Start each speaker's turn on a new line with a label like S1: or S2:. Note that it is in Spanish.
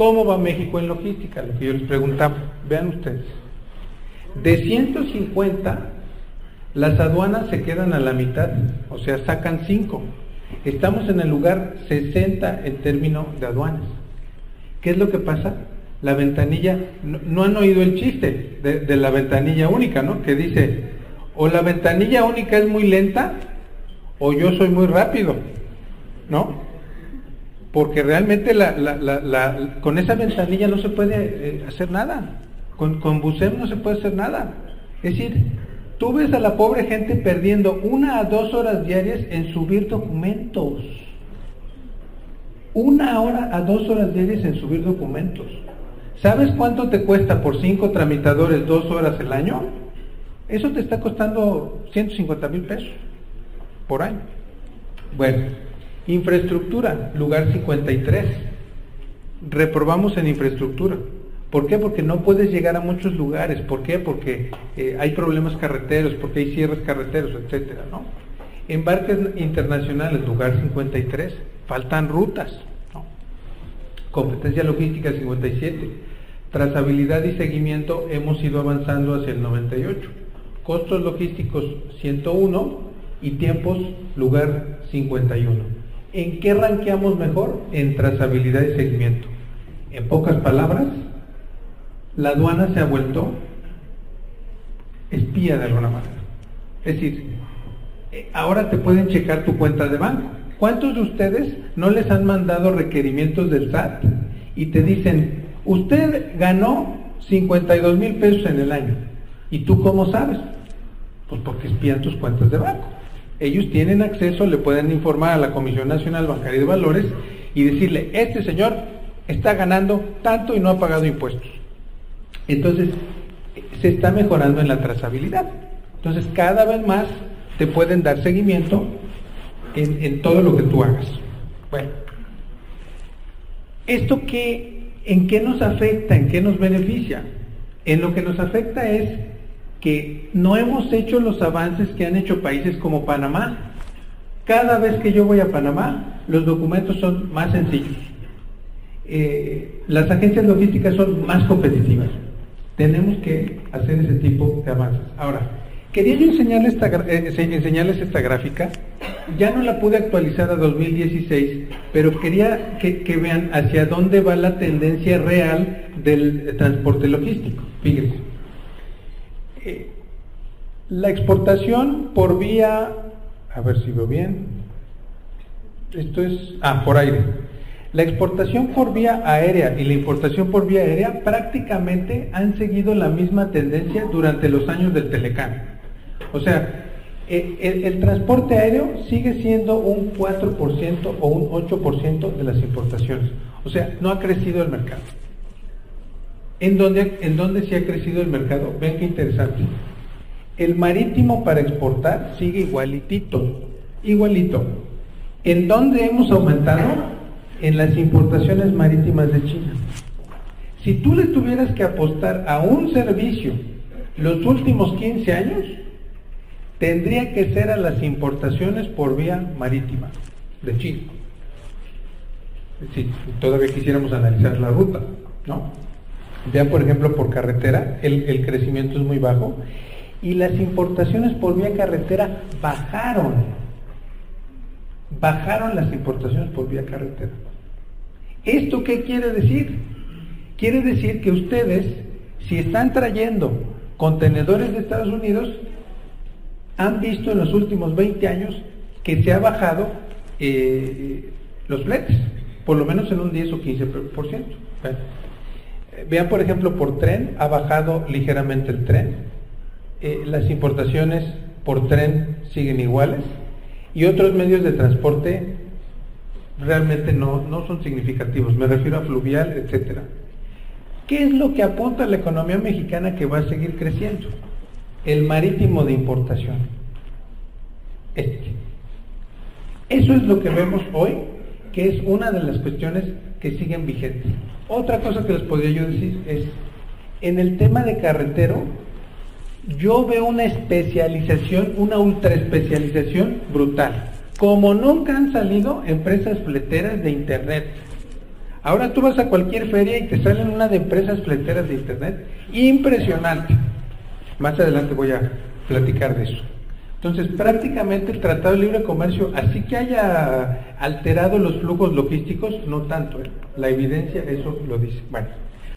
S1: ¿Cómo va México en logística? Lo que yo les preguntaba. Vean ustedes. De 150, las aduanas se quedan a la mitad, o sea, sacan 5. Estamos en el lugar 60 en términos de aduanas. ¿Qué es lo que pasa? La ventanilla, no, han oído el chiste de, de, la ventanilla única, ¿no? Que dice, o la ventanilla única es muy lenta, o yo soy muy rápido, ¿no? Porque realmente con esa ventanilla no se puede eh, hacer nada. Con, con Busem no se puede hacer nada. Es decir, tú ves a la pobre gente perdiendo una a dos horas diarias en subir documentos. Una hora a dos horas diarias en subir documentos. ¿Sabes cuánto te cuesta por cinco tramitadores dos horas el año? Eso te está costando 150 mil pesos por año. Bueno, Infraestructura, lugar 53. Reprobamos en infraestructura. ¿Por qué? Porque no puedes llegar a muchos lugares. ¿Por qué? Porque eh, hay problemas carreteros, porque hay cierres carreteros, etcétera, ¿no? Embarques internacionales, lugar 53. Faltan rutas. Competencia logística 57. Trazabilidad y seguimiento hemos ido avanzando hacia el 98. Costos logísticos 101 y tiempos lugar 51. ¿En qué ranqueamos mejor? En trazabilidad y seguimiento. En pocas palabras, la aduana se ha vuelto espía de alguna manera. Es decir, eh, ahora te pueden checar tu cuenta de banco. ¿Cuántos de ustedes no les han mandado requerimientos del SAT y te dicen, usted ganó 52 mil pesos en el año? ¿Y tú cómo sabes? Pues porque espían tus cuentas de banco ellos tienen acceso, le pueden informar a la Comisión Nacional Bancaria de Valores y decirle, este señor está ganando tanto y no ha pagado impuestos. Entonces, se está mejorando en la trazabilidad. Entonces, cada vez más te pueden dar seguimiento en, todo lo que tú hagas. Bueno, ¿esto qué, en qué nos afecta, en qué nos beneficia? En lo que nos afecta es que no hemos hecho los avances que han hecho países como Panamá. Cada vez que yo voy a Panamá, los documentos son más sencillos. Eh, las agencias logísticas son más competitivas. Tenemos que hacer ese tipo de avances. Ahora, quería yo enseñarles esta, eh, enseñarles esta gráfica. Ya no la pude actualizar a 2016, pero quería que, que vean hacia dónde va la tendencia real del transporte logístico. Fíjense la exportación por vía, a ver si veo bien, esto es, ah, por aire. La exportación por vía aérea y la importación por vía aérea prácticamente han seguido la misma tendencia durante los años del Telecán. O sea, e, el, el, transporte aéreo sigue siendo un 4% o un 8% de las importaciones. O sea, no ha crecido el mercado. ¿En dónde, ¿En dónde sí ha crecido el mercado? Ven qué interesante. El marítimo para exportar sigue igualitito, igualito. ¿En dónde hemos aumentado? En las importaciones marítimas de China. Si tú le tuvieras que apostar a un servicio los últimos 15 años, tendría que ser a las importaciones por vía marítima de China. Si todavía quisiéramos analizar la ruta, ¿no? Vean, por ejemplo, por carretera, el, crecimiento es muy bajo y las importaciones por vía carretera bajaron. Bajaron las importaciones por vía carretera. ¿Esto qué quiere decir? Quiere decir que ustedes, si están trayendo contenedores de Estados Unidos, han visto en los últimos 20 años que se ha bajado eh, los fletes, por lo menos en un 10 o 15%. Vean, por ejemplo, por tren ha bajado ligeramente el tren. Eh, las importaciones por tren siguen iguales y otros medios de transporte realmente no, no son significativos. Me refiero a fluvial, etcétera. ¿Qué es lo que apunta a la economía mexicana que va a seguir creciendo? El marítimo de importación. Este. Eso es lo que vemos hoy, que es una de las cuestiones que siguen vigentes. Otra cosa que les podría yo decir es, en el tema de carretero, yo veo una especialización, una ultra brutal. Como nunca han salido empresas fleteras de internet. Ahora tú vas a cualquier feria y te salen una de empresas fleteras de Internet impresionante. Más adelante voy a platicar de eso. Entonces, prácticamente el Tratado de Libre Comercio, así que haya alterado los flujos logísticos, no tanto. ¿eh? La evidencia eso lo dice. Bueno.